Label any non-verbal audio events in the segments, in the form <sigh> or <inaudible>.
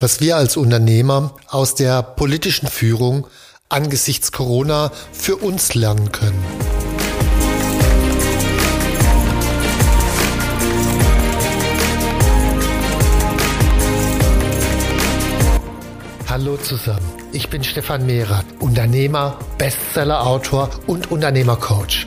Was wir als Unternehmer aus der politischen Führung angesichts Corona für uns lernen können. Hallo zusammen, ich bin Stefan Mehrath, Unternehmer, Bestseller-Autor und Unternehmercoach.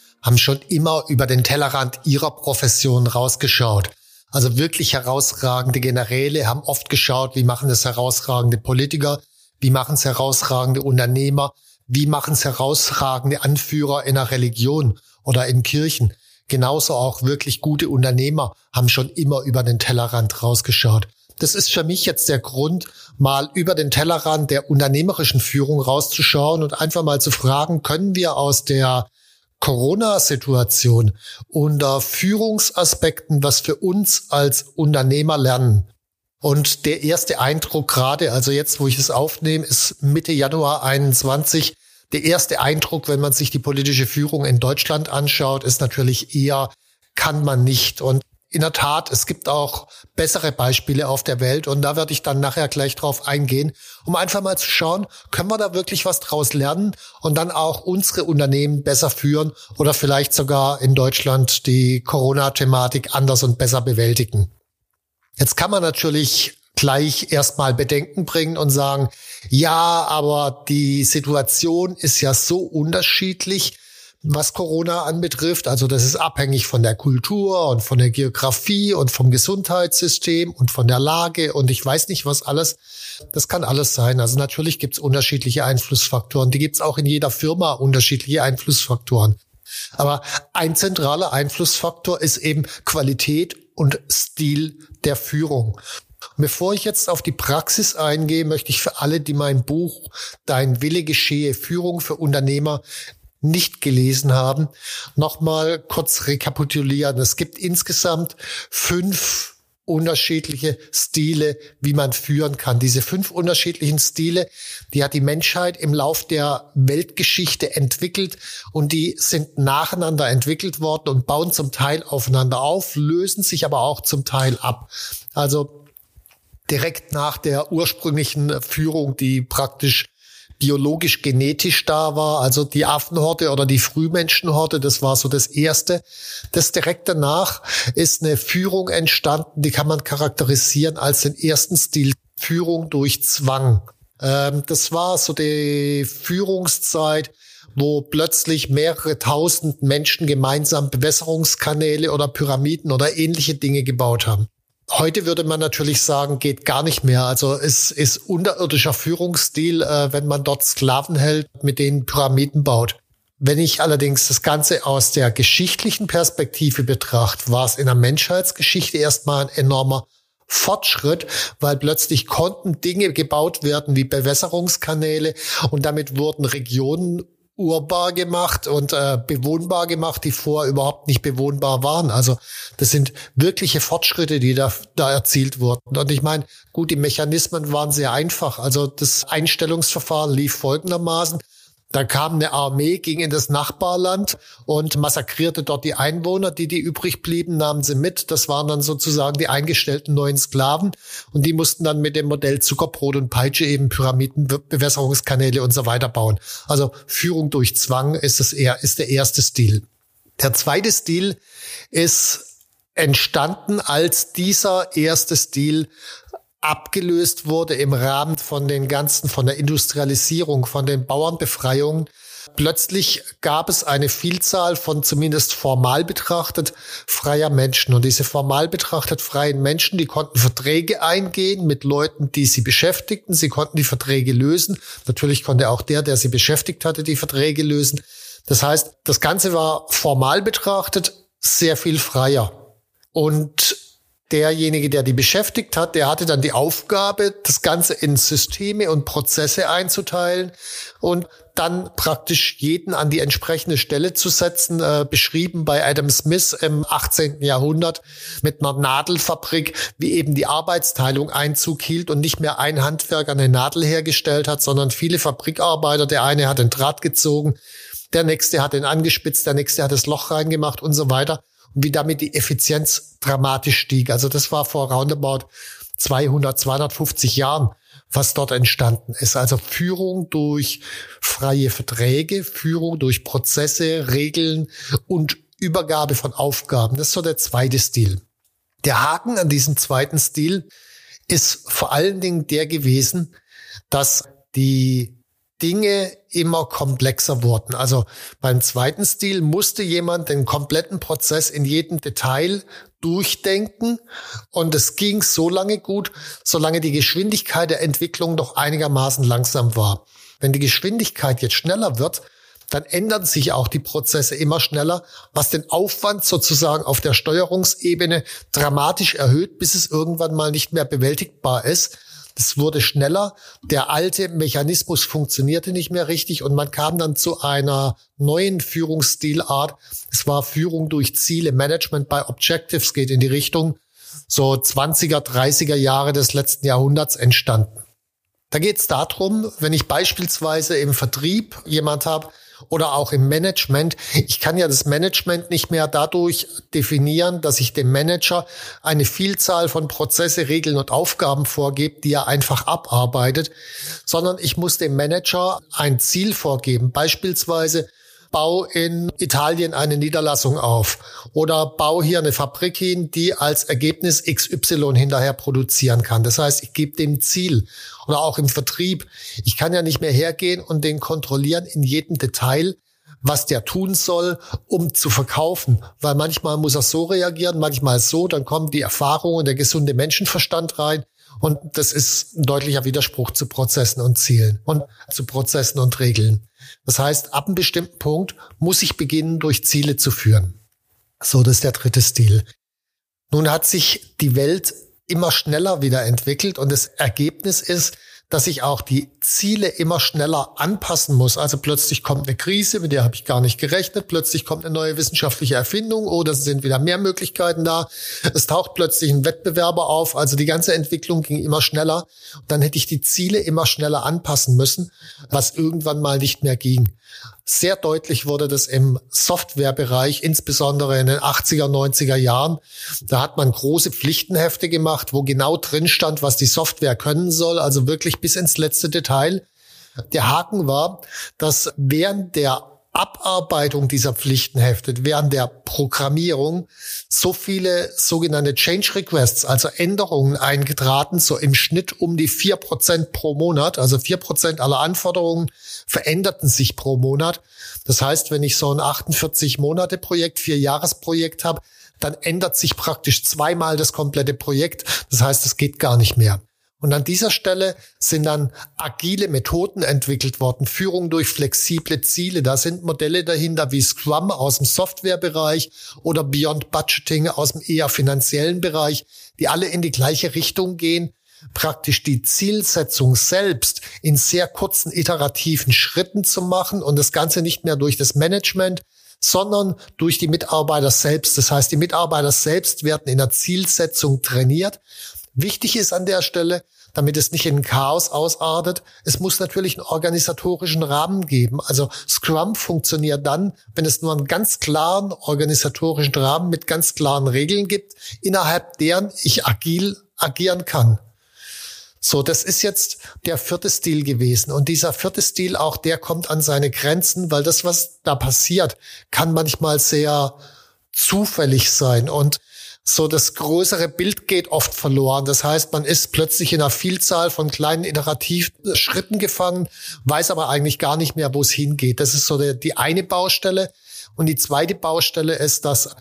haben schon immer über den Tellerrand ihrer Profession rausgeschaut. Also wirklich herausragende Generäle haben oft geschaut, wie machen es herausragende Politiker, wie machen es herausragende Unternehmer, wie machen es herausragende Anführer in der Religion oder in Kirchen. Genauso auch wirklich gute Unternehmer haben schon immer über den Tellerrand rausgeschaut. Das ist für mich jetzt der Grund, mal über den Tellerrand der unternehmerischen Führung rauszuschauen und einfach mal zu fragen, können wir aus der Corona-Situation unter Führungsaspekten was für uns als Unternehmer lernen. Und der erste Eindruck gerade, also jetzt, wo ich es aufnehme, ist Mitte Januar 21. Der erste Eindruck, wenn man sich die politische Führung in Deutschland anschaut, ist natürlich eher, kann man nicht. Und in der Tat, es gibt auch bessere Beispiele auf der Welt und da werde ich dann nachher gleich drauf eingehen, um einfach mal zu schauen, können wir da wirklich was draus lernen und dann auch unsere Unternehmen besser führen oder vielleicht sogar in Deutschland die Corona-Thematik anders und besser bewältigen. Jetzt kann man natürlich gleich erstmal Bedenken bringen und sagen, ja, aber die Situation ist ja so unterschiedlich was Corona anbetrifft. Also das ist abhängig von der Kultur und von der Geografie und vom Gesundheitssystem und von der Lage und ich weiß nicht was alles. Das kann alles sein. Also natürlich gibt es unterschiedliche Einflussfaktoren. Die gibt es auch in jeder Firma unterschiedliche Einflussfaktoren. Aber ein zentraler Einflussfaktor ist eben Qualität und Stil der Führung. Bevor ich jetzt auf die Praxis eingehe, möchte ich für alle, die mein Buch Dein Wille geschehe Führung für Unternehmer nicht gelesen haben, nochmal kurz rekapitulieren. Es gibt insgesamt fünf unterschiedliche Stile, wie man führen kann. Diese fünf unterschiedlichen Stile, die hat die Menschheit im Lauf der Weltgeschichte entwickelt und die sind nacheinander entwickelt worden und bauen zum Teil aufeinander auf, lösen sich aber auch zum Teil ab. Also direkt nach der ursprünglichen Führung, die praktisch biologisch genetisch da war, also die Affenhorte oder die Frühmenschenhorte, das war so das erste. Das direkt danach ist eine Führung entstanden, die kann man charakterisieren als den ersten Stil Führung durch Zwang. Ähm, das war so die Führungszeit, wo plötzlich mehrere tausend Menschen gemeinsam Bewässerungskanäle oder Pyramiden oder ähnliche Dinge gebaut haben. Heute würde man natürlich sagen, geht gar nicht mehr. Also es ist unterirdischer Führungsstil, äh, wenn man dort Sklaven hält, mit denen Pyramiden baut. Wenn ich allerdings das Ganze aus der geschichtlichen Perspektive betrachte, war es in der Menschheitsgeschichte erstmal ein enormer Fortschritt, weil plötzlich konnten Dinge gebaut werden wie Bewässerungskanäle und damit wurden Regionen urbar gemacht und äh, bewohnbar gemacht, die vorher überhaupt nicht bewohnbar waren. Also das sind wirkliche Fortschritte, die da, da erzielt wurden. Und ich meine, gut, die Mechanismen waren sehr einfach. Also das Einstellungsverfahren lief folgendermaßen. Da kam eine Armee, ging in das Nachbarland und massakrierte dort die Einwohner, die die übrig blieben, nahmen sie mit. Das waren dann sozusagen die eingestellten neuen Sklaven und die mussten dann mit dem Modell Zuckerbrot und Peitsche eben Pyramiden, Bewässerungskanäle und so weiter bauen. Also Führung durch Zwang ist das eher, ist der erste Stil. Der zweite Stil ist entstanden, als dieser erste Stil abgelöst wurde im Rahmen von den ganzen, von der Industrialisierung, von den Bauernbefreiungen. Plötzlich gab es eine Vielzahl von zumindest formal betrachtet freier Menschen. Und diese formal betrachtet freien Menschen, die konnten Verträge eingehen mit Leuten, die sie beschäftigten. Sie konnten die Verträge lösen. Natürlich konnte auch der, der sie beschäftigt hatte, die Verträge lösen. Das heißt, das Ganze war formal betrachtet sehr viel freier. Und derjenige, der die beschäftigt hat, der hatte dann die Aufgabe, das Ganze in Systeme und Prozesse einzuteilen und dann praktisch jeden an die entsprechende Stelle zu setzen, äh, beschrieben bei Adam Smith im 18. Jahrhundert mit einer Nadelfabrik, wie eben die Arbeitsteilung Einzug hielt und nicht mehr ein Handwerker eine Nadel hergestellt hat, sondern viele Fabrikarbeiter, der eine hat den Draht gezogen, der nächste hat den angespitzt, der nächste hat das Loch reingemacht und so weiter und wie damit die Effizienz dramatisch stieg. Also das war vor roundabout 200, 250 Jahren, was dort entstanden ist. Also Führung durch freie Verträge, Führung durch Prozesse, Regeln und Übergabe von Aufgaben. Das ist so der zweite Stil. Der Haken an diesem zweiten Stil ist vor allen Dingen der gewesen, dass die Dinge immer komplexer wurden. Also beim zweiten Stil musste jemand den kompletten Prozess in jedem Detail durchdenken und es ging so lange gut, solange die Geschwindigkeit der Entwicklung noch einigermaßen langsam war. Wenn die Geschwindigkeit jetzt schneller wird, dann ändern sich auch die Prozesse immer schneller, was den Aufwand sozusagen auf der Steuerungsebene dramatisch erhöht, bis es irgendwann mal nicht mehr bewältigbar ist. Es wurde schneller. Der alte Mechanismus funktionierte nicht mehr richtig und man kam dann zu einer neuen Führungsstilart. Es war Führung durch Ziele, Management by Objectives geht in die Richtung so 20er, 30er Jahre des letzten Jahrhunderts entstanden. Da geht es darum, wenn ich beispielsweise im Vertrieb jemand habe, oder auch im Management. Ich kann ja das Management nicht mehr dadurch definieren, dass ich dem Manager eine Vielzahl von Prozesse, Regeln und Aufgaben vorgebe, die er einfach abarbeitet, sondern ich muss dem Manager ein Ziel vorgeben. Beispielsweise bau in Italien eine Niederlassung auf oder bau hier eine Fabrik hin, die als Ergebnis XY hinterher produzieren kann. Das heißt, ich gebe dem Ziel oder auch im Vertrieb. Ich kann ja nicht mehr hergehen und den kontrollieren in jedem Detail, was der tun soll, um zu verkaufen. Weil manchmal muss er so reagieren, manchmal so, dann kommen die Erfahrungen der gesunde Menschenverstand rein. Und das ist ein deutlicher Widerspruch zu Prozessen und Zielen und zu Prozessen und Regeln. Das heißt, ab einem bestimmten Punkt muss ich beginnen, durch Ziele zu führen. So, das ist der dritte Stil. Nun hat sich die Welt immer schneller wieder entwickelt und das Ergebnis ist, dass ich auch die Ziele immer schneller anpassen muss. Also plötzlich kommt eine Krise, mit der habe ich gar nicht gerechnet. Plötzlich kommt eine neue wissenschaftliche Erfindung oder es sind wieder mehr Möglichkeiten da. Es taucht plötzlich ein Wettbewerber auf. Also die ganze Entwicklung ging immer schneller. Und dann hätte ich die Ziele immer schneller anpassen müssen, was irgendwann mal nicht mehr ging. Sehr deutlich wurde das im Softwarebereich, insbesondere in den 80er, 90er Jahren. Da hat man große Pflichtenhefte gemacht, wo genau drin stand, was die Software können soll, also wirklich bis ins letzte Detail. Der Haken war, dass während der Abarbeitung dieser Pflichtenhefte, während der Programmierung so viele sogenannte Change Requests, also Änderungen eingetraten, so im Schnitt um die vier Prozent pro Monat. Also vier Prozent aller Anforderungen veränderten sich pro Monat. Das heißt, wenn ich so ein 48 Monate Projekt, vier Jahresprojekt habe, dann ändert sich praktisch zweimal das komplette Projekt. Das heißt, es geht gar nicht mehr. Und an dieser Stelle sind dann agile Methoden entwickelt worden, Führung durch flexible Ziele. Da sind Modelle dahinter wie Scrum aus dem Softwarebereich oder Beyond Budgeting aus dem eher finanziellen Bereich, die alle in die gleiche Richtung gehen, praktisch die Zielsetzung selbst in sehr kurzen iterativen Schritten zu machen und das Ganze nicht mehr durch das Management, sondern durch die Mitarbeiter selbst. Das heißt, die Mitarbeiter selbst werden in der Zielsetzung trainiert Wichtig ist an der Stelle, damit es nicht in Chaos ausartet, es muss natürlich einen organisatorischen Rahmen geben. Also Scrum funktioniert dann, wenn es nur einen ganz klaren organisatorischen Rahmen mit ganz klaren Regeln gibt, innerhalb deren ich agil agieren kann. So, das ist jetzt der vierte Stil gewesen. Und dieser vierte Stil auch, der kommt an seine Grenzen, weil das, was da passiert, kann manchmal sehr zufällig sein. Und so das größere Bild geht oft verloren. Das heißt, man ist plötzlich in einer Vielzahl von kleinen Iterativschritten gefangen, weiß aber eigentlich gar nicht mehr, wo es hingeht. Das ist so der, die eine Baustelle. Und die zweite Baustelle ist, dass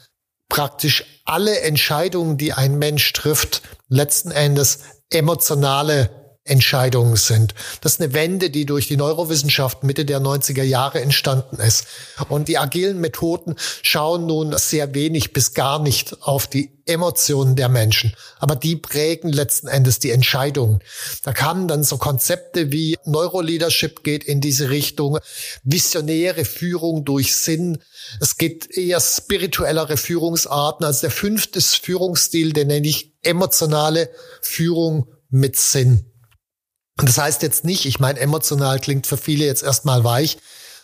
praktisch alle Entscheidungen, die ein Mensch trifft, letzten Endes emotionale Entscheidungen sind. Das ist eine Wende, die durch die Neurowissenschaft Mitte der 90er Jahre entstanden ist. Und die agilen Methoden schauen nun sehr wenig bis gar nicht auf die Emotionen der Menschen. Aber die prägen letzten Endes die Entscheidungen. Da kamen dann so Konzepte wie Neuroleadership geht in diese Richtung, visionäre Führung durch Sinn. Es geht eher spirituellere Führungsarten. Also der fünfte Führungsstil, den nenne ich emotionale Führung mit Sinn. Und das heißt jetzt nicht, ich meine, emotional klingt für viele jetzt erstmal weich.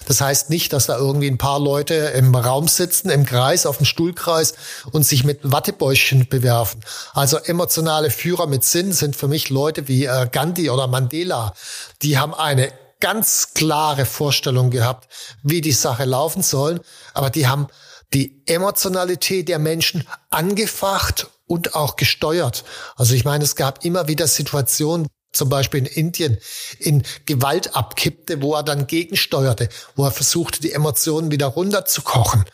Das heißt nicht, dass da irgendwie ein paar Leute im Raum sitzen, im Kreis, auf dem Stuhlkreis und sich mit Wattebäuschen bewerfen. Also emotionale Führer mit Sinn sind für mich Leute wie äh, Gandhi oder Mandela. Die haben eine ganz klare Vorstellung gehabt, wie die Sache laufen soll. Aber die haben die Emotionalität der Menschen angefacht und auch gesteuert. Also ich meine, es gab immer wieder Situationen, zum Beispiel in Indien in Gewalt abkippte, wo er dann gegensteuerte, wo er versuchte, die Emotionen wieder runterzukochen.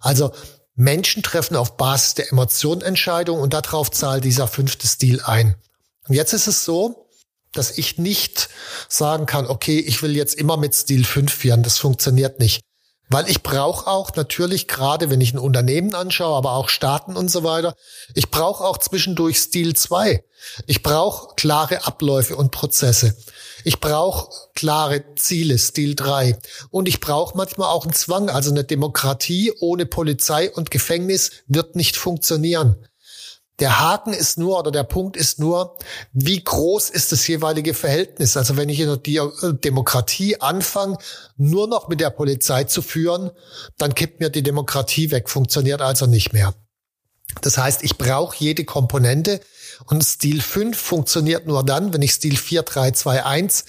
Also Menschen treffen auf Basis der Emotionen Entscheidungen und darauf zahlt dieser fünfte Stil ein. Und jetzt ist es so, dass ich nicht sagen kann, okay, ich will jetzt immer mit Stil 5 führen. Das funktioniert nicht. Weil ich brauche auch natürlich, gerade wenn ich ein Unternehmen anschaue, aber auch Staaten und so weiter, ich brauche auch zwischendurch Stil 2. Ich brauche klare Abläufe und Prozesse. Ich brauche klare Ziele, Stil 3. Und ich brauche manchmal auch einen Zwang. Also eine Demokratie ohne Polizei und Gefängnis wird nicht funktionieren. Der Haken ist nur oder der Punkt ist nur, wie groß ist das jeweilige Verhältnis? Also wenn ich in der äh, Demokratie anfange, nur noch mit der Polizei zu führen, dann kippt mir die Demokratie weg, funktioniert also nicht mehr. Das heißt, ich brauche jede Komponente und Stil 5 funktioniert nur dann, wenn ich Stil 4, 3, 2, 1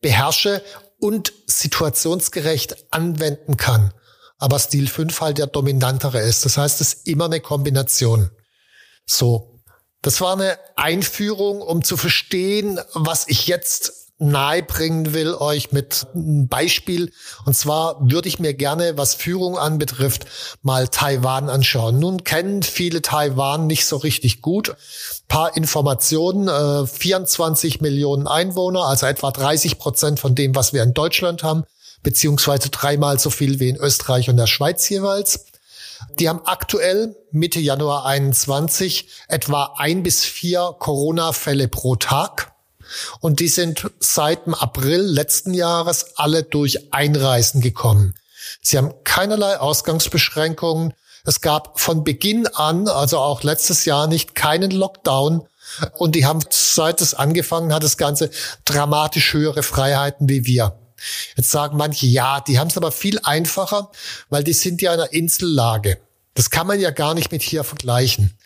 beherrsche und situationsgerecht anwenden kann. Aber Stil 5 halt der dominantere ist. Das heißt, es ist immer eine Kombination. So, das war eine Einführung, um zu verstehen, was ich jetzt nahebringen will euch mit einem Beispiel. Und zwar würde ich mir gerne, was Führung anbetrifft, mal Taiwan anschauen. Nun kennen viele Taiwan nicht so richtig gut. paar Informationen, äh, 24 Millionen Einwohner, also etwa 30 Prozent von dem, was wir in Deutschland haben, beziehungsweise dreimal so viel wie in Österreich und der Schweiz jeweils. Die haben aktuell Mitte Januar 21 etwa ein bis vier Corona-Fälle pro Tag. Und die sind seit dem April letzten Jahres alle durch Einreisen gekommen. Sie haben keinerlei Ausgangsbeschränkungen. Es gab von Beginn an, also auch letztes Jahr nicht, keinen Lockdown. Und die haben, seit es angefangen hat, das Ganze dramatisch höhere Freiheiten wie wir. Jetzt sagen manche, ja, die haben es aber viel einfacher, weil die sind ja in einer Insellage. Das kann man ja gar nicht mit hier vergleichen.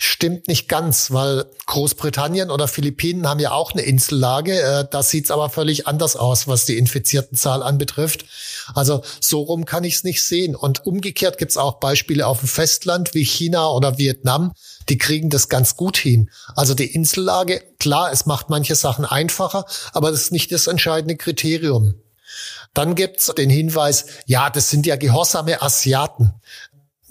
Stimmt nicht ganz, weil Großbritannien oder Philippinen haben ja auch eine Insellage. Äh, da sieht's aber völlig anders aus, was die infizierten Zahl anbetrifft. Also so rum kann ich es nicht sehen. Und umgekehrt gibt's auch Beispiele auf dem Festland wie China oder Vietnam. Die kriegen das ganz gut hin. Also die Insellage, klar, es macht manche Sachen einfacher, aber das ist nicht das entscheidende Kriterium. Dann gibt's den Hinweis, ja, das sind ja gehorsame Asiaten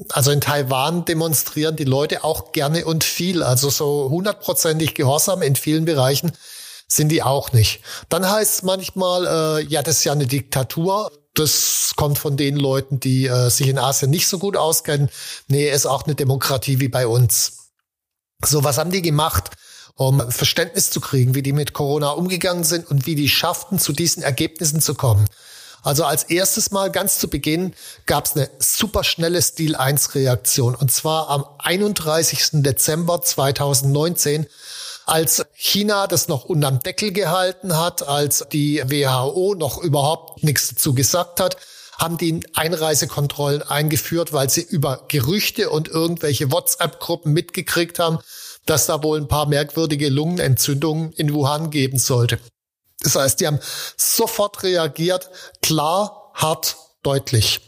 also in Taiwan demonstrieren die Leute auch gerne und viel. Also so hundertprozentig gehorsam in vielen Bereichen sind die auch nicht. Dann heißt es manchmal, äh, ja, das ist ja eine Diktatur. Das kommt von den Leuten, die äh, sich in Asien nicht so gut auskennen. Nee, ist auch eine Demokratie wie bei uns. So, was haben die gemacht? um Verständnis zu kriegen, wie die mit Corona umgegangen sind und wie die schafften, zu diesen Ergebnissen zu kommen. Also als erstes Mal ganz zu Beginn gab es eine superschnelle Stil 1 Reaktion und zwar am 31. Dezember 2019 als China das noch unterm Deckel gehalten hat, als die WHO noch überhaupt nichts dazu gesagt hat, haben die Einreisekontrollen eingeführt, weil sie über Gerüchte und irgendwelche WhatsApp-Gruppen mitgekriegt haben, dass da wohl ein paar merkwürdige Lungenentzündungen in Wuhan geben sollte. Das heißt, die haben sofort reagiert, klar, hart, deutlich.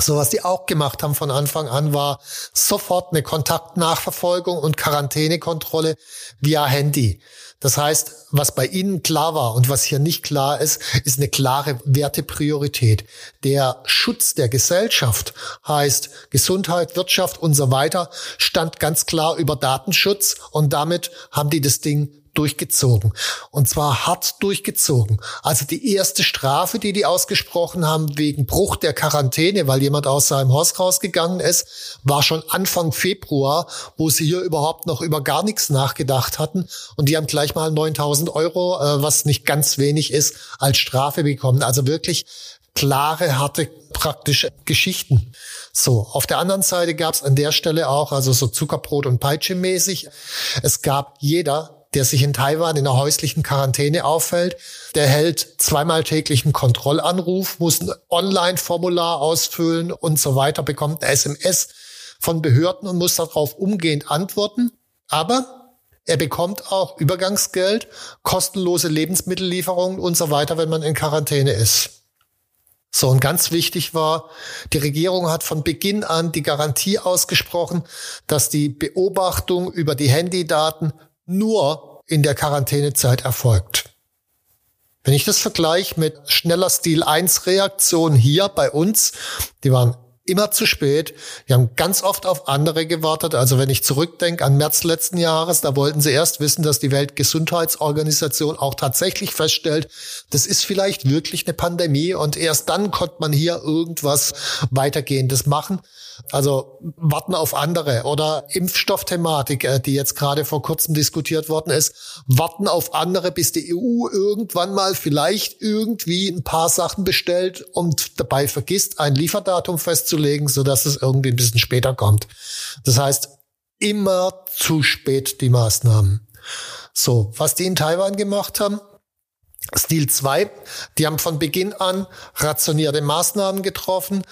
So was die auch gemacht haben von Anfang an war sofort eine Kontaktnachverfolgung und Quarantänekontrolle via Handy. Das heißt, was bei Ihnen klar war und was hier nicht klar ist, ist eine klare Wertepriorität. Der Schutz der Gesellschaft heißt Gesundheit, Wirtschaft und so weiter stand ganz klar über Datenschutz und damit haben die das Ding durchgezogen. Und zwar hart durchgezogen. Also die erste Strafe, die die ausgesprochen haben wegen Bruch der Quarantäne, weil jemand aus seinem Haus rausgegangen ist, war schon Anfang Februar, wo sie hier überhaupt noch über gar nichts nachgedacht hatten. Und die haben gleich mal 9000 Euro, äh, was nicht ganz wenig ist, als Strafe bekommen. Also wirklich klare, harte, praktische Geschichten. So, auf der anderen Seite gab es an der Stelle auch, also so Zuckerbrot und Peitsche mäßig, es gab jeder der sich in Taiwan in einer häuslichen Quarantäne auffällt, der hält zweimal täglich einen Kontrollanruf, muss ein Online-Formular ausfüllen und so weiter, bekommt ein SMS von Behörden und muss darauf umgehend antworten. Aber er bekommt auch Übergangsgeld, kostenlose Lebensmittellieferungen und so weiter, wenn man in Quarantäne ist. So, und ganz wichtig war, die Regierung hat von Beginn an die Garantie ausgesprochen, dass die Beobachtung über die Handydaten nur in der Quarantänezeit erfolgt. Wenn ich das vergleiche mit schneller Stil 1 Reaktion hier bei uns, die waren immer zu spät. Die haben ganz oft auf andere gewartet. Also wenn ich zurückdenke an März letzten Jahres, da wollten sie erst wissen, dass die Weltgesundheitsorganisation auch tatsächlich feststellt, das ist vielleicht wirklich eine Pandemie und erst dann konnte man hier irgendwas weitergehendes machen. Also warten auf andere oder Impfstoffthematik, äh, die jetzt gerade vor kurzem diskutiert worden ist, warten auf andere, bis die EU irgendwann mal vielleicht irgendwie ein paar Sachen bestellt und dabei vergisst, ein Lieferdatum festzulegen, so dass es irgendwie ein bisschen später kommt. Das heißt, immer zu spät die Maßnahmen. So, was die in Taiwan gemacht haben, Stil 2, die haben von Beginn an rationierte Maßnahmen getroffen,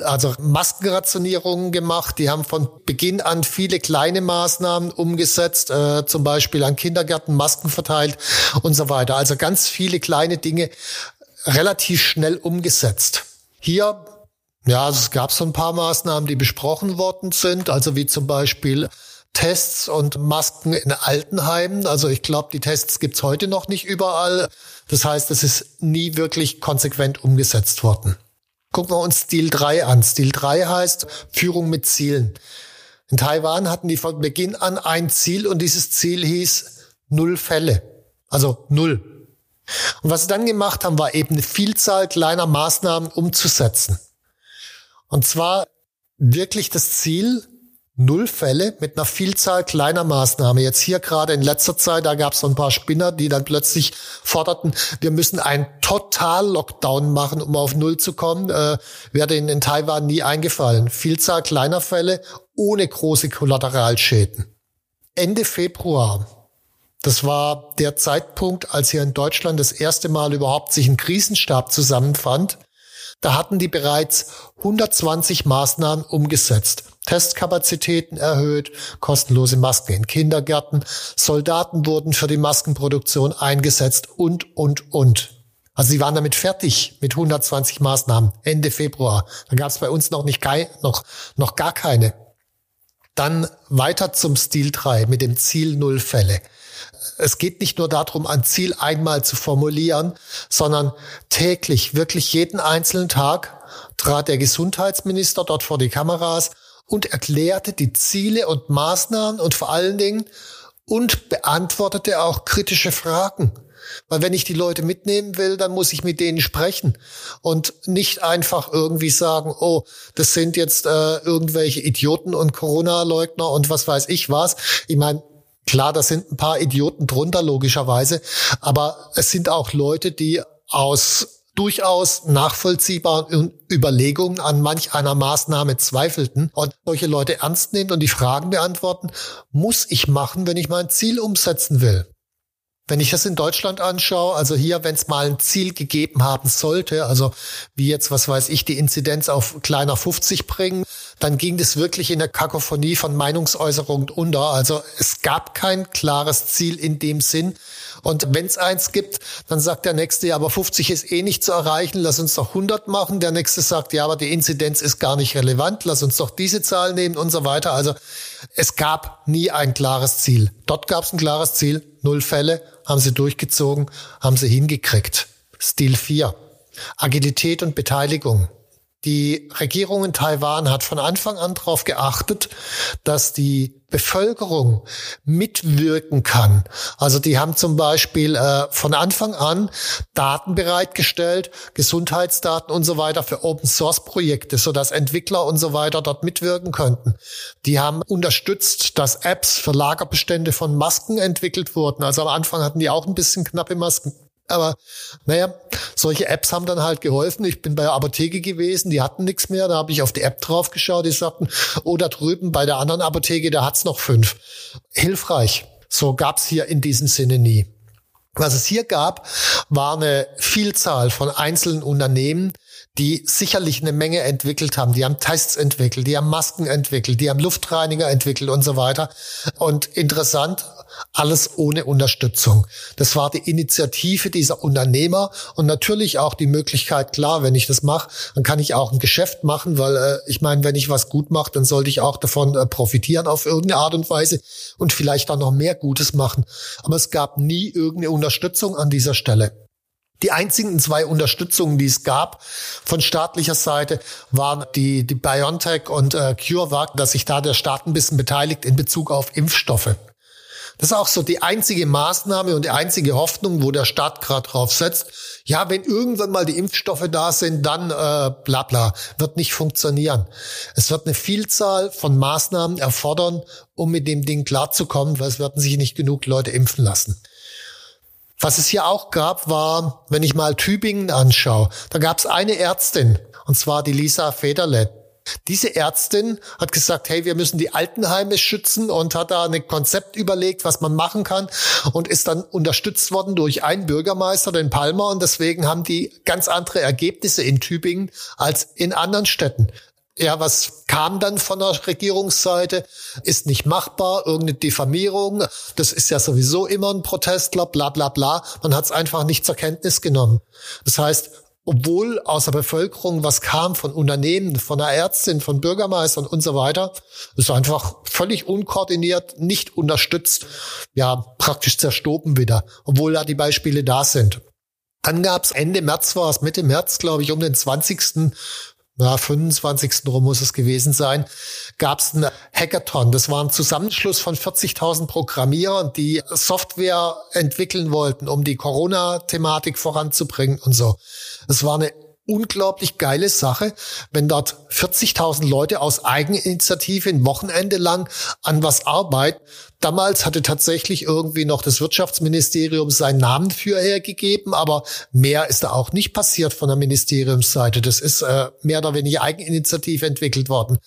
also Maskenrationierungen gemacht. Die haben von Beginn an viele kleine Maßnahmen umgesetzt, äh, zum Beispiel an Kindergärten Masken verteilt und so weiter. Also ganz viele kleine Dinge relativ schnell umgesetzt. Hier, ja, es gab so ein paar Maßnahmen, die besprochen worden sind, also wie zum Beispiel Tests und Masken in Altenheimen. Also ich glaube, die Tests gibt's heute noch nicht überall. Das heißt, es ist nie wirklich konsequent umgesetzt worden. Gucken wir uns Stil 3 an. Stil 3 heißt Führung mit Zielen. In Taiwan hatten die von Beginn an ein Ziel und dieses Ziel hieß Null Fälle. Also Null. Und was sie dann gemacht haben, war eben eine Vielzahl kleiner Maßnahmen umzusetzen. Und zwar wirklich das Ziel, null Fälle mit einer Vielzahl kleiner Maßnahmen. Jetzt hier gerade in letzter Zeit, da gab es so ein paar Spinner, die dann plötzlich forderten, wir müssen einen Total-Lockdown machen, um auf Null zu kommen. Äh, wäre denen in Taiwan nie eingefallen. Vielzahl kleiner Fälle ohne große Kollateralschäden. Ende Februar das war der Zeitpunkt, als hier in Deutschland das erste Mal überhaupt sich ein Krisenstab zusammenfand. Da hatten die bereits 120 Maßnahmen umgesetzt. Testkapazitäten erhöht, kostenlose Masken in Kindergärten, Soldaten wurden für die Maskenproduktion eingesetzt und, und, und. Also sie waren damit fertig mit 120 Maßnahmen Ende Februar. Da gab es bei uns noch nicht noch, noch gar keine. Dann weiter zum Stil 3 mit dem Ziel Null Fälle. Es geht nicht nur darum, ein Ziel einmal zu formulieren, sondern täglich, wirklich jeden einzelnen Tag trat der Gesundheitsminister dort vor die Kameras und erklärte die Ziele und Maßnahmen und vor allen Dingen und beantwortete auch kritische Fragen. Weil wenn ich die Leute mitnehmen will, dann muss ich mit denen sprechen und nicht einfach irgendwie sagen, oh, das sind jetzt äh, irgendwelche Idioten und Corona-Leugner und was weiß ich was. Ich meine, klar, da sind ein paar Idioten drunter, logischerweise, aber es sind auch Leute, die aus durchaus nachvollziehbaren Überlegungen an manch einer Maßnahme zweifelten und solche Leute ernst nehmen und die Fragen beantworten, muss ich machen, wenn ich mein Ziel umsetzen will. Wenn ich das in Deutschland anschaue, also hier, wenn es mal ein Ziel gegeben haben sollte, also wie jetzt, was weiß ich, die Inzidenz auf kleiner 50 bringen, dann ging das wirklich in der Kakophonie von Meinungsäußerungen unter. Also es gab kein klares Ziel in dem Sinn. Und wenn es eins gibt, dann sagt der nächste, ja, aber 50 ist eh nicht zu erreichen, lass uns doch 100 machen. Der nächste sagt, ja, aber die Inzidenz ist gar nicht relevant, lass uns doch diese Zahl nehmen und so weiter. Also es gab nie ein klares Ziel. Dort gab es ein klares Ziel, null Fälle, haben sie durchgezogen, haben sie hingekriegt. Stil 4. Agilität und Beteiligung. Die Regierung in Taiwan hat von Anfang an darauf geachtet, dass die Bevölkerung mitwirken kann. Also die haben zum Beispiel äh, von Anfang an Daten bereitgestellt, Gesundheitsdaten und so weiter für Open Source Projekte, sodass Entwickler und so weiter dort mitwirken könnten. Die haben unterstützt, dass Apps für Lagerbestände von Masken entwickelt wurden. Also am Anfang hatten die auch ein bisschen knappe Masken. Aber naja, solche Apps haben dann halt geholfen. Ich bin bei der Apotheke gewesen, die hatten nichts mehr. Da habe ich auf die App drauf geschaut, die sagten, oh, drüben bei der anderen Apotheke, da hat's noch fünf. Hilfreich. So gab's hier in diesem Sinne nie. Was es hier gab, war eine Vielzahl von einzelnen Unternehmen, die sicherlich eine Menge entwickelt haben. Die haben Tests entwickelt, die haben Masken entwickelt, die haben Luftreiniger entwickelt und so weiter. Und interessant, alles ohne Unterstützung. Das war die Initiative dieser Unternehmer und natürlich auch die Möglichkeit, klar, wenn ich das mache, dann kann ich auch ein Geschäft machen, weil äh, ich meine, wenn ich was gut mache, dann sollte ich auch davon äh, profitieren auf irgendeine Art und Weise und vielleicht dann noch mehr Gutes machen. Aber es gab nie irgendeine Unterstützung an dieser Stelle. Die einzigen zwei Unterstützungen, die es gab von staatlicher Seite, waren die, die BioNTech und äh, CureVac, dass sich da der Staat ein bisschen beteiligt in Bezug auf Impfstoffe. Das ist auch so die einzige Maßnahme und die einzige Hoffnung, wo der Staat gerade drauf setzt. Ja, wenn irgendwann mal die Impfstoffe da sind, dann äh, bla bla, wird nicht funktionieren. Es wird eine Vielzahl von Maßnahmen erfordern, um mit dem Ding klarzukommen, weil es werden sich nicht genug Leute impfen lassen. Was es hier auch gab, war, wenn ich mal Tübingen anschaue, da gab es eine Ärztin, und zwar die Lisa Federle. Diese Ärztin hat gesagt, hey, wir müssen die Altenheime schützen und hat da ein Konzept überlegt, was man machen kann und ist dann unterstützt worden durch einen Bürgermeister, den Palmer und deswegen haben die ganz andere Ergebnisse in Tübingen als in anderen Städten. Ja, was kam dann von der Regierungsseite? Ist nicht machbar, irgendeine Diffamierung. Das ist ja sowieso immer ein Protestler, bla bla bla. Man hat es einfach nicht zur Kenntnis genommen. Das heißt, obwohl aus der Bevölkerung was kam von Unternehmen, von einer Ärztin, von Bürgermeistern und so weiter, ist einfach völlig unkoordiniert, nicht unterstützt, ja, praktisch zerstoben wieder, obwohl da die Beispiele da sind. Dann gab es Ende März war es, Mitte März, glaube ich, um den 20 ja, 25. rum muss es gewesen sein, gab es einen Hackathon. Das war ein Zusammenschluss von 40.000 Programmierern, die Software entwickeln wollten, um die Corona-Thematik voranzubringen und so. Es war eine unglaublich geile Sache, wenn dort 40.000 Leute aus Eigeninitiative ein Wochenende lang an was arbeiten. Damals hatte tatsächlich irgendwie noch das Wirtschaftsministerium seinen Namen für hergegeben, aber mehr ist da auch nicht passiert von der Ministeriumsseite. Das ist äh, mehr oder weniger Eigeninitiative entwickelt worden.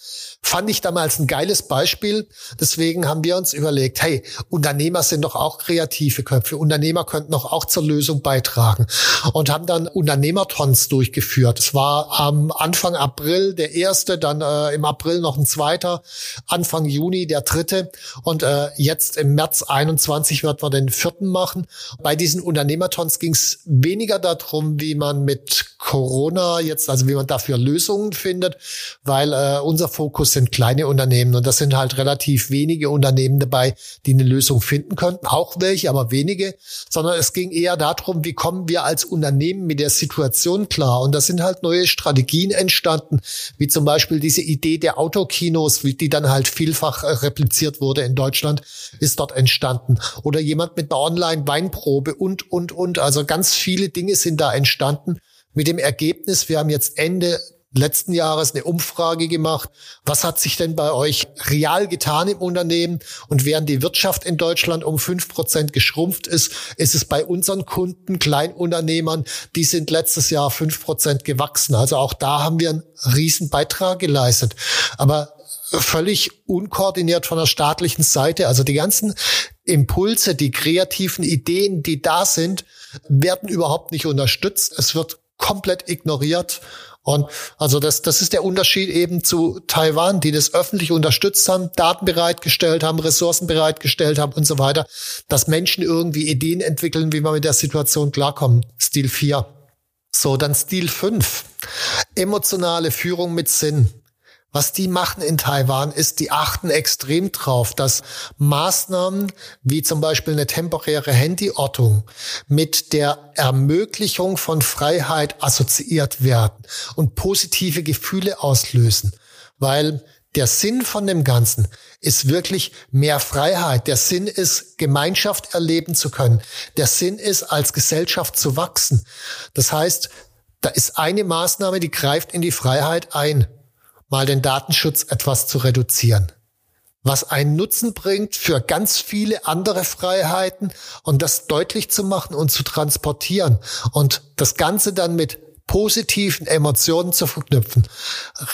Fand ich damals ein geiles Beispiel. Deswegen haben wir uns überlegt, hey, Unternehmer sind doch auch kreative Köpfe. Unternehmer könnten doch auch zur Lösung beitragen. Und haben dann Unternehmertons durchgeführt. Es war am Anfang April der erste, dann äh, im April noch ein zweiter, Anfang Juni der dritte. Und äh, jetzt im März 21 wird man den vierten machen. Bei diesen Unternehmertons ging es weniger darum, wie man mit Corona jetzt, also wie man dafür Lösungen findet, weil äh, unser Fokus sind kleine Unternehmen und das sind halt relativ wenige Unternehmen dabei, die eine Lösung finden könnten. Auch welche, aber wenige, sondern es ging eher darum, wie kommen wir als Unternehmen mit der Situation klar. Und da sind halt neue Strategien entstanden, wie zum Beispiel diese Idee der Autokinos, die dann halt vielfach äh, repliziert wurde in Deutschland, ist dort entstanden. Oder jemand mit einer Online-Weinprobe und, und, und. Also ganz viele Dinge sind da entstanden. Mit dem Ergebnis, wir haben jetzt Ende letzten Jahres eine Umfrage gemacht. Was hat sich denn bei euch real getan im Unternehmen? Und während die Wirtschaft in Deutschland um fünf Prozent geschrumpft ist, ist es bei unseren Kunden, Kleinunternehmern, die sind letztes Jahr fünf Prozent gewachsen. Also auch da haben wir einen riesen Beitrag geleistet. Aber völlig unkoordiniert von der staatlichen Seite. Also die ganzen Impulse, die kreativen Ideen, die da sind, werden überhaupt nicht unterstützt. Es wird komplett ignoriert Und also das, das ist der Unterschied eben zu Taiwan, die das öffentlich unterstützt haben, Daten bereitgestellt haben, Ressourcen bereitgestellt haben und so weiter, dass Menschen irgendwie Ideen entwickeln, wie man mit der Situation klarkommt. Stil 4. So, dann Stil 5. Emotionale Führung mit Sinn. Was die machen in Taiwan ist, die achten extrem drauf, dass Maßnahmen wie zum Beispiel eine temporäre Handyortung mit der Ermöglichung von Freiheit assoziiert werden und positive Gefühle auslösen. Weil der Sinn von dem Ganzen ist wirklich mehr Freiheit. Der Sinn ist, Gemeinschaft erleben zu können. Der Sinn ist, als Gesellschaft zu wachsen. Das heißt, da ist eine Maßnahme, die greift in die Freiheit ein mal den Datenschutz etwas zu reduzieren. Was einen Nutzen bringt für ganz viele andere Freiheiten und das deutlich zu machen und zu transportieren und das Ganze dann mit positiven Emotionen zu verknüpfen,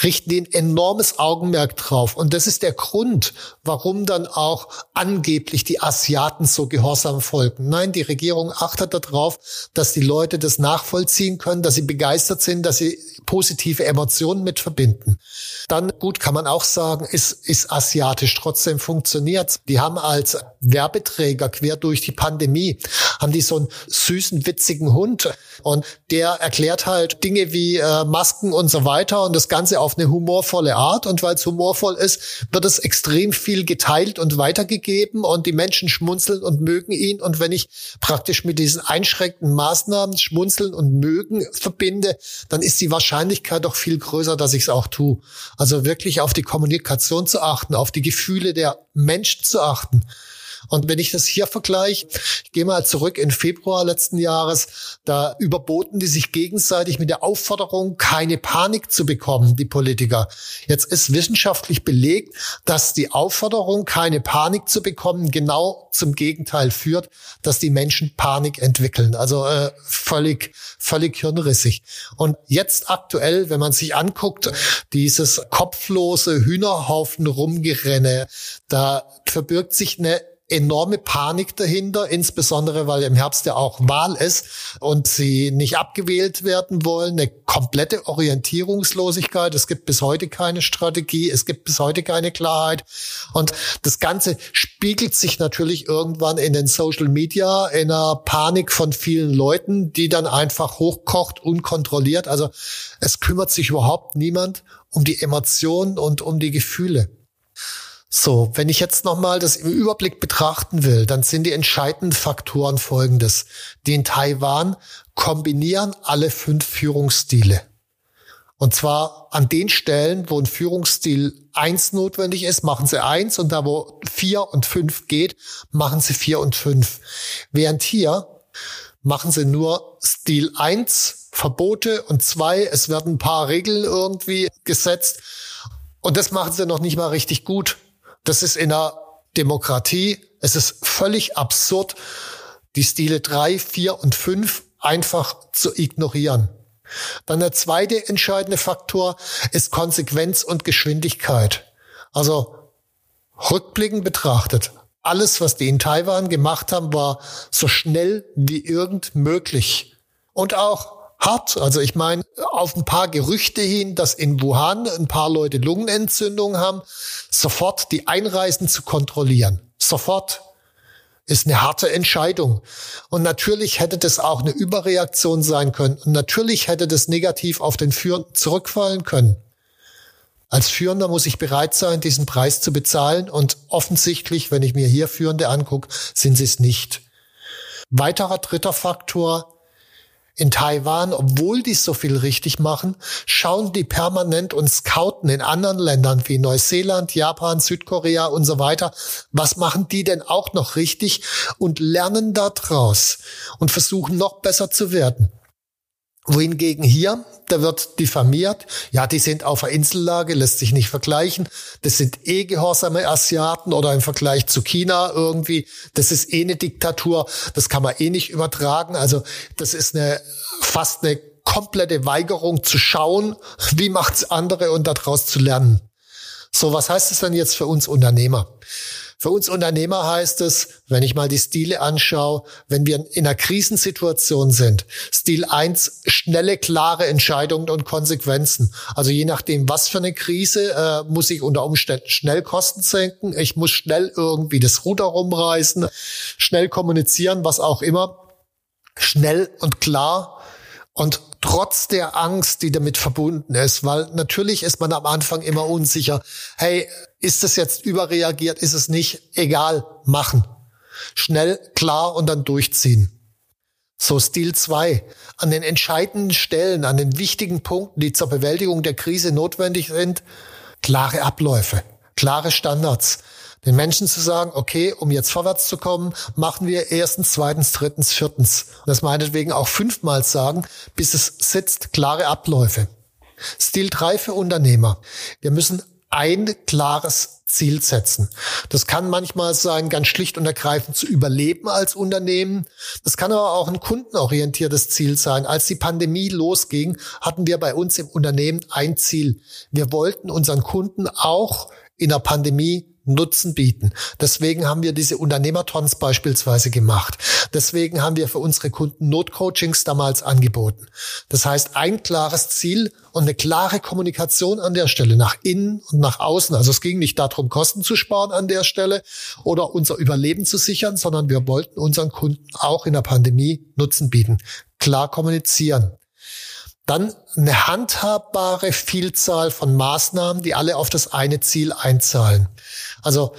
richten die ein enormes Augenmerk drauf. Und das ist der Grund, warum dann auch angeblich die Asiaten so gehorsam folgen. Nein, die Regierung achtet darauf, dass die Leute das nachvollziehen können, dass sie begeistert sind, dass sie positive Emotionen mit verbinden. Dann, gut, kann man auch sagen, ist, ist asiatisch trotzdem funktioniert. Die haben als Werbeträger quer durch die Pandemie, haben die so einen süßen, witzigen Hund und der erklärt halt, Dinge wie äh, Masken und so weiter und das Ganze auf eine humorvolle Art. Und weil es humorvoll ist, wird es extrem viel geteilt und weitergegeben und die Menschen schmunzeln und mögen ihn. Und wenn ich praktisch mit diesen einschränkenden Maßnahmen schmunzeln und mögen verbinde, dann ist die Wahrscheinlichkeit doch viel größer, dass ich es auch tue. Also wirklich auf die Kommunikation zu achten, auf die Gefühle der Menschen zu achten. Und wenn ich das hier vergleiche, ich gehe mal zurück in Februar letzten Jahres, da überboten die sich gegenseitig mit der Aufforderung, keine Panik zu bekommen, die Politiker. Jetzt ist wissenschaftlich belegt, dass die Aufforderung, keine Panik zu bekommen, genau zum Gegenteil führt, dass die Menschen Panik entwickeln. Also äh, völlig, völlig hirnrissig. Und jetzt aktuell, wenn man sich anguckt, dieses kopflose Hühnerhaufen rumgerenne, da verbirgt sich eine enorme Panik dahinter, insbesondere weil im Herbst ja auch Wahl ist und sie nicht abgewählt werden wollen. Eine komplette Orientierungslosigkeit. Es gibt bis heute keine Strategie. Es gibt bis heute keine Klarheit. Und das Ganze spiegelt sich natürlich irgendwann in den Social Media in einer Panik von vielen Leuten, die dann einfach hochkocht, unkontrolliert. Also es kümmert sich überhaupt niemand um die Emotionen und um die Gefühle. So, wenn ich jetzt nochmal das im Überblick betrachten will, dann sind die entscheidenden Faktoren folgendes. Die in Taiwan kombinieren alle fünf Führungsstile. Und zwar an den Stellen, wo ein Führungsstil eins notwendig ist, machen sie eins und da, wo vier und fünf geht, machen sie vier und fünf. Während hier machen sie nur Stil eins Verbote und zwei, es werden ein paar Regeln irgendwie gesetzt und das machen sie noch nicht mal richtig gut. Das ist in einer Demokratie, es ist völlig absurd, die Stile drei, vier und fünf einfach zu ignorieren. Dann der zweite entscheidende Faktor ist Konsequenz und Geschwindigkeit. Also rückblickend betrachtet, alles, was die in Taiwan gemacht haben, war so schnell wie irgend möglich. Und auch hart. Also ich meine, auf ein paar Gerüchte hin, dass in Wuhan ein paar Leute Lungenentzündung haben, sofort die Einreisen zu kontrollieren. Sofort ist eine harte Entscheidung. Und natürlich hätte das auch eine Überreaktion sein können. Und natürlich hätte das negativ auf den Führenden zurückfallen können. Als Führender muss ich bereit sein, diesen Preis zu bezahlen. Und offensichtlich, wenn ich mir hier Führende angucke, sind sie es nicht. Weiterer dritter Faktor, in Taiwan, obwohl die so viel richtig machen, schauen die permanent und scouten in anderen Ländern wie Neuseeland, Japan, Südkorea und so weiter. Was machen die denn auch noch richtig und lernen da draus und versuchen noch besser zu werden? Wohingegen hier, da wird diffamiert, ja, die sind auf der Insellage, lässt sich nicht vergleichen. Das sind eh gehorsame Asiaten oder im Vergleich zu China irgendwie, das ist eh eine Diktatur, das kann man eh nicht übertragen. Also das ist eine fast eine komplette Weigerung zu schauen, <laughs> wie macht's andere und daraus zu lernen. So, was heißt es denn jetzt für uns Unternehmer? Für uns Unternehmer heißt es, wenn ich mal die Stile anschaue, wenn wir in einer Krisensituation sind, Stil 1, schnelle, klare Entscheidungen und Konsequenzen. Also je nachdem, was für eine Krise, äh, muss ich unter Umständen schnell Kosten senken. Ich muss schnell irgendwie das Ruder rumreißen, schnell kommunizieren, was auch immer. Schnell und klar und trotz der Angst, die damit verbunden ist, weil natürlich ist man am Anfang immer unsicher. Hey, ist es jetzt überreagiert? Ist es nicht? Egal, machen. Schnell, klar und dann durchziehen. So Stil 2. An den entscheidenden Stellen, an den wichtigen Punkten, die zur Bewältigung der Krise notwendig sind, klare Abläufe, klare Standards, den Menschen zu sagen, okay, um jetzt vorwärts zu kommen, machen wir erstens, zweitens, drittens, viertens. Und das meinetwegen auch fünfmal sagen, bis es sitzt, klare Abläufe. Stil 3 für Unternehmer. Wir müssen ein klares Ziel setzen. Das kann manchmal sein, ganz schlicht und ergreifend zu überleben als Unternehmen. Das kann aber auch ein kundenorientiertes Ziel sein. Als die Pandemie losging, hatten wir bei uns im Unternehmen ein Ziel. Wir wollten unseren Kunden auch in der Pandemie Nutzen bieten. Deswegen haben wir diese Unternehmertons beispielsweise gemacht. Deswegen haben wir für unsere Kunden Notcoachings damals angeboten. Das heißt, ein klares Ziel und eine klare Kommunikation an der Stelle nach innen und nach außen. Also es ging nicht darum, Kosten zu sparen an der Stelle oder unser Überleben zu sichern, sondern wir wollten unseren Kunden auch in der Pandemie Nutzen bieten. Klar kommunizieren. Dann eine handhabbare Vielzahl von Maßnahmen, die alle auf das eine Ziel einzahlen. Also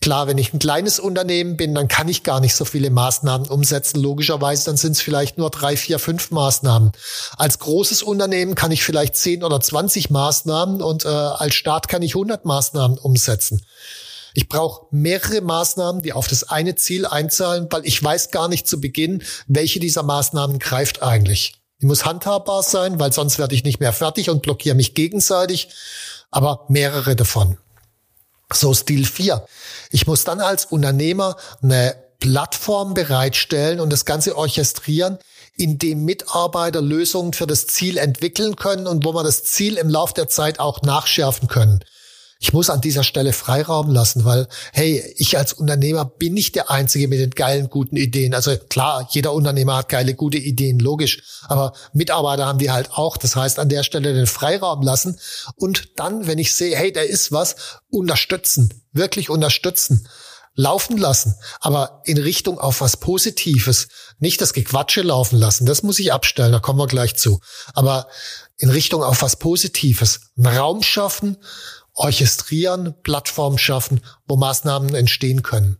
Klar, wenn ich ein kleines Unternehmen bin, dann kann ich gar nicht so viele Maßnahmen umsetzen. Logischerweise, dann sind es vielleicht nur drei, vier, fünf Maßnahmen. Als großes Unternehmen kann ich vielleicht zehn oder zwanzig Maßnahmen und äh, als Staat kann ich hundert Maßnahmen umsetzen. Ich brauche mehrere Maßnahmen, die auf das eine Ziel einzahlen, weil ich weiß gar nicht zu Beginn, welche dieser Maßnahmen greift eigentlich. Die muss handhabbar sein, weil sonst werde ich nicht mehr fertig und blockiere mich gegenseitig, aber mehrere davon. So Stil 4. Ich muss dann als Unternehmer eine Plattform bereitstellen und das Ganze orchestrieren, in dem Mitarbeiter Lösungen für das Ziel entwickeln können und wo man das Ziel im Lauf der Zeit auch nachschärfen können. Ich muss an dieser Stelle Freiraum lassen, weil, hey, ich als Unternehmer bin nicht der Einzige mit den geilen, guten Ideen. Also klar, jeder Unternehmer hat geile, gute Ideen, logisch. Aber Mitarbeiter haben wir halt auch. Das heißt, an der Stelle den Freiraum lassen und dann, wenn ich sehe, hey, da ist was, unterstützen, wirklich unterstützen laufen lassen, aber in Richtung auf was Positives, nicht das Gequatsche laufen lassen, das muss ich abstellen, da kommen wir gleich zu, aber in Richtung auf was Positives, einen Raum schaffen, orchestrieren, Plattform schaffen, wo Maßnahmen entstehen können.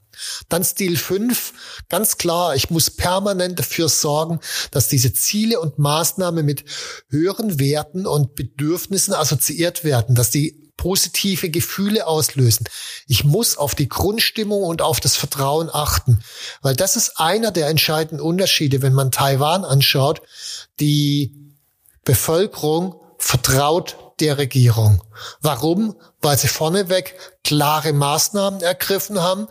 Dann Stil 5, ganz klar, ich muss permanent dafür sorgen, dass diese Ziele und Maßnahmen mit höheren Werten und Bedürfnissen assoziiert werden, dass die positive Gefühle auslösen. Ich muss auf die Grundstimmung und auf das Vertrauen achten, weil das ist einer der entscheidenden Unterschiede, wenn man Taiwan anschaut. Die Bevölkerung vertraut der Regierung. Warum? Weil sie vorneweg klare Maßnahmen ergriffen haben,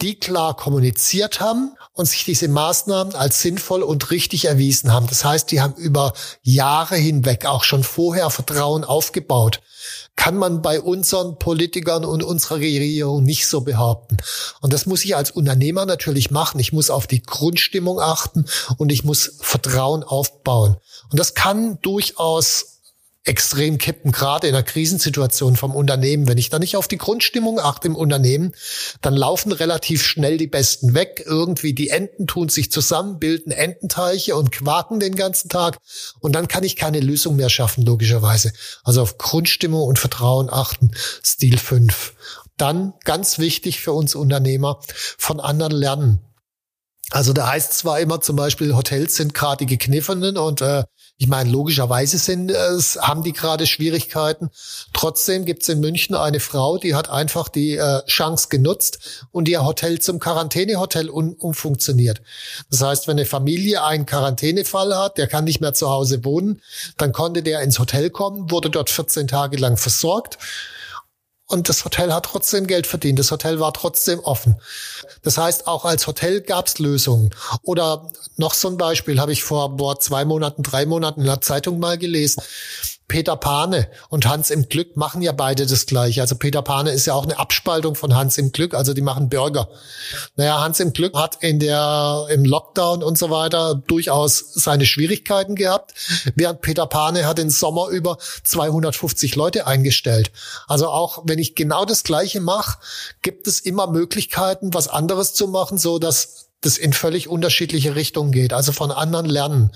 die klar kommuniziert haben und sich diese Maßnahmen als sinnvoll und richtig erwiesen haben. Das heißt, die haben über Jahre hinweg auch schon vorher Vertrauen aufgebaut. Kann man bei unseren Politikern und unserer Regierung nicht so behaupten. Und das muss ich als Unternehmer natürlich machen. Ich muss auf die Grundstimmung achten und ich muss Vertrauen aufbauen. Und das kann durchaus extrem kippen, gerade in der Krisensituation vom Unternehmen. Wenn ich da nicht auf die Grundstimmung achte im Unternehmen, dann laufen relativ schnell die Besten weg. Irgendwie die Enten tun sich zusammen, bilden Ententeiche und quaken den ganzen Tag. Und dann kann ich keine Lösung mehr schaffen, logischerweise. Also auf Grundstimmung und Vertrauen achten. Stil 5. Dann ganz wichtig für uns Unternehmer, von anderen lernen. Also da heißt zwar immer zum Beispiel, Hotels sind gerade die Gekniffenen und äh, ich meine, logischerweise sind es, haben die gerade Schwierigkeiten. Trotzdem gibt es in München eine Frau, die hat einfach die äh, Chance genutzt und ihr Hotel zum Quarantänehotel um, umfunktioniert. Das heißt, wenn eine Familie einen Quarantänefall hat, der kann nicht mehr zu Hause wohnen, dann konnte der ins Hotel kommen, wurde dort 14 Tage lang versorgt und das Hotel hat trotzdem Geld verdient. Das Hotel war trotzdem offen. Das heißt, auch als Hotel gab es Lösungen. Oder noch so ein Beispiel habe ich vor boah, zwei Monaten, drei Monaten in der Zeitung mal gelesen. Peter Pane und Hans im Glück machen ja beide das gleiche. Also Peter Pane ist ja auch eine Abspaltung von Hans im Glück, also die machen Burger. Naja, Hans im Glück hat in der, im Lockdown und so weiter durchaus seine Schwierigkeiten gehabt, während Peter Pane hat den Sommer über 250 Leute eingestellt. Also auch wenn ich genau das Gleiche mache, gibt es immer Möglichkeiten, was anderes zu machen, so dass das in völlig unterschiedliche Richtungen geht, also von anderen lernen.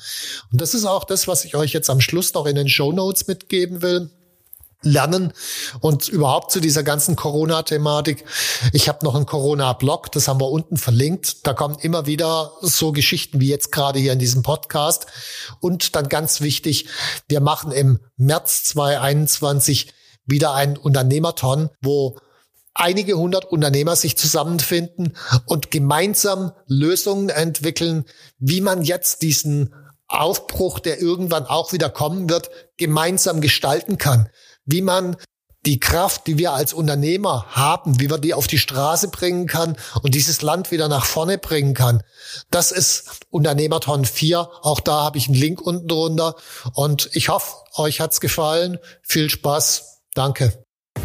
Und das ist auch das, was ich euch jetzt am Schluss noch in den Show Notes mitgeben will lernen und überhaupt zu dieser ganzen Corona-Thematik. Ich habe noch einen Corona-Blog, das haben wir unten verlinkt. Da kommen immer wieder so Geschichten wie jetzt gerade hier in diesem Podcast. Und dann ganz wichtig, wir machen im März 2021 wieder einen Unternehmerton, wo einige hundert Unternehmer sich zusammenfinden und gemeinsam Lösungen entwickeln, wie man jetzt diesen Aufbruch, der irgendwann auch wieder kommen wird, gemeinsam gestalten kann. Wie man die Kraft, die wir als Unternehmer haben, wie wir die auf die Straße bringen kann und dieses Land wieder nach vorne bringen kann. Das ist Unternehmerton 4. Auch da habe ich einen Link unten drunter. Und ich hoffe, euch hat's gefallen. Viel Spaß. Danke.